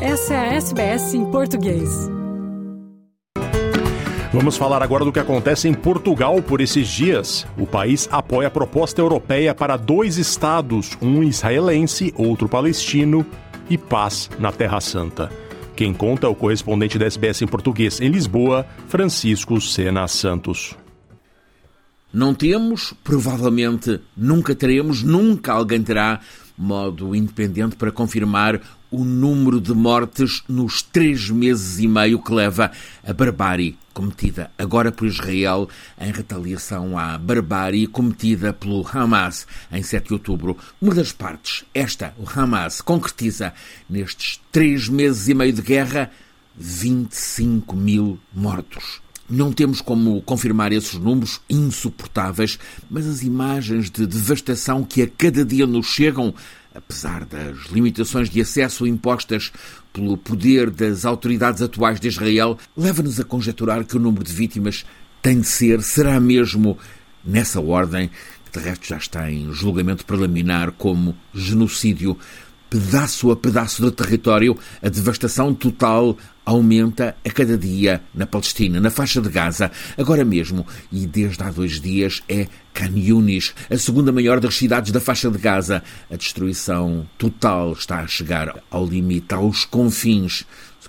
Essa é a SBS em português. Vamos falar agora do que acontece em Portugal por esses dias. O país apoia a proposta europeia para dois estados, um israelense, outro palestino, e paz na Terra Santa. Quem conta é o correspondente da SBS em português em Lisboa, Francisco Sena Santos. Não temos, provavelmente nunca teremos, nunca alguém terá modo independente para confirmar o número de mortes nos três meses e meio que leva a barbárie cometida agora por Israel em retaliação à barbárie cometida pelo Hamas em 7 de outubro. Uma das partes, esta, o Hamas, concretiza nestes três meses e meio de guerra 25 mil mortos. Não temos como confirmar esses números insuportáveis, mas as imagens de devastação que a cada dia nos chegam, apesar das limitações de acesso impostas pelo poder das autoridades atuais de Israel, leva-nos a conjecturar que o número de vítimas tem de ser, será mesmo nessa ordem, que de resto já está em julgamento preliminar como genocídio pedaço a pedaço do território, a devastação total aumenta a cada dia na Palestina, na faixa de Gaza. Agora mesmo, e desde há dois dias, é Khan Yunis, a segunda maior das cidades da faixa de Gaza. A destruição total está a chegar ao limite, aos confins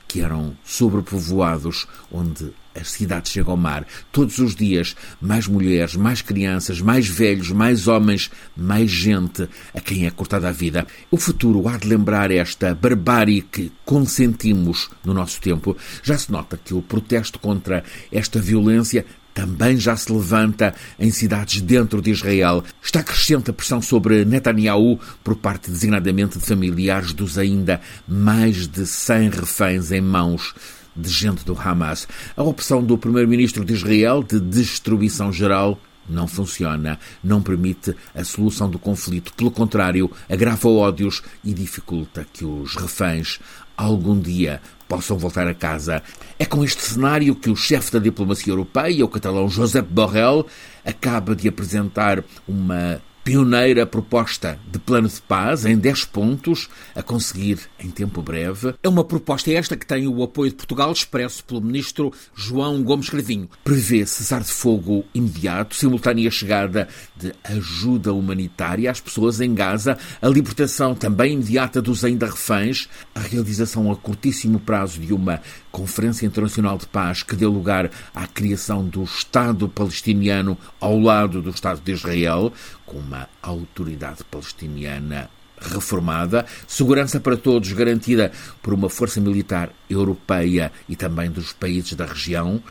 que eram sobrepovoados, onde as cidades chegam ao mar. Todos os dias, mais mulheres, mais crianças, mais velhos, mais homens, mais gente a quem é cortada a vida. O futuro há de lembrar esta barbárie que consentimos no nosso tempo. Já se nota que o protesto contra esta violência também já se levanta em cidades dentro de Israel. Está crescente a pressão sobre Netanyahu por parte designadamente de familiares dos ainda mais de 100 reféns em mãos de gente do Hamas. A opção do primeiro-ministro de Israel de destruição geral não funciona, não permite a solução do conflito. Pelo contrário, agrava ódios e dificulta que os reféns algum dia possam voltar a casa. É com este cenário que o chefe da diplomacia europeia, o catalão Josep Borrell, acaba de apresentar uma pioneira proposta de plano de paz em 10 pontos, a conseguir em tempo breve. É uma proposta esta que tem o apoio de Portugal, expresso pelo ministro João Gomes Cravinho. Prevê cessar de fogo imediato, simultânea chegada de ajuda humanitária às pessoas em Gaza, a libertação também imediata dos ainda reféns, a realização a curtíssimo prazo de uma Conferência Internacional de Paz que deu lugar à criação do Estado palestiniano ao lado do Estado de Israel, com uma autoridade palestiniana reformada, segurança para todos garantida por uma força militar europeia e também dos países da região,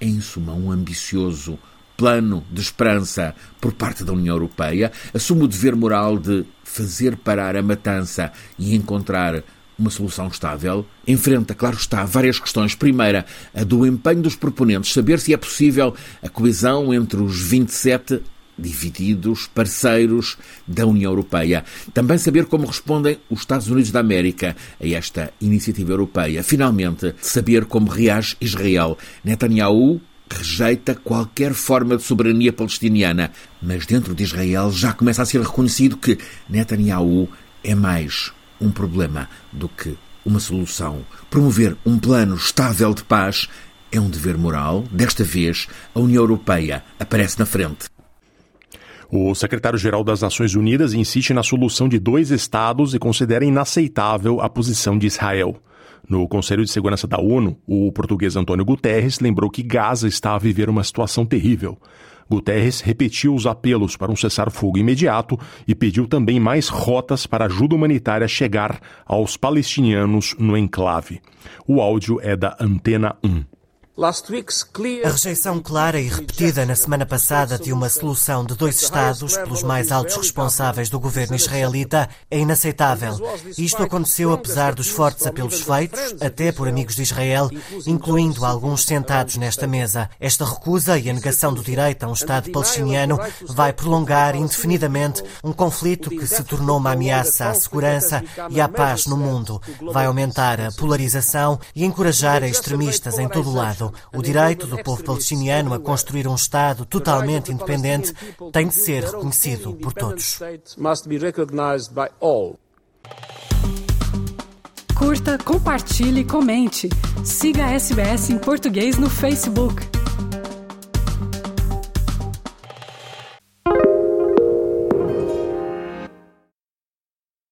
em suma, um ambicioso plano de esperança por parte da União Europeia, assume o dever moral de fazer parar a matança e encontrar uma solução estável, enfrenta, claro está, várias questões. Primeira, a do empenho dos proponentes, saber se é possível a coesão entre os 27 divididos parceiros da União Europeia. Também saber como respondem os Estados Unidos da América a esta iniciativa europeia. Finalmente, saber como reage Israel. Netanyahu rejeita qualquer forma de soberania palestiniana, mas dentro de Israel já começa a ser reconhecido que Netanyahu é mais um problema do que uma solução. Promover um plano estável de paz é um dever moral. Desta vez, a União Europeia aparece na frente. O secretário-geral das Nações Unidas insiste na solução de dois estados e considera inaceitável a posição de Israel. No Conselho de Segurança da ONU, o português Antônio Guterres lembrou que Gaza está a viver uma situação terrível. Guterres repetiu os apelos para um cessar-fogo imediato e pediu também mais rotas para ajuda humanitária chegar aos palestinianos no enclave. O áudio é da Antena 1. A rejeição clara e repetida na semana passada de uma solução de dois Estados pelos mais altos responsáveis do governo israelita é inaceitável. Isto aconteceu apesar dos fortes apelos feitos, até por amigos de Israel, incluindo alguns sentados nesta mesa. Esta recusa e a negação do direito a um Estado palestiniano vai prolongar indefinidamente um conflito que se tornou uma ameaça à segurança e à paz no mundo. Vai aumentar a polarização e encorajar extremistas em todo o lado. O direito do povo palestiniano a construir um Estado totalmente independente tem de ser reconhecido por todos. Curta, compartilhe, comente. Siga a SBS em português no Facebook.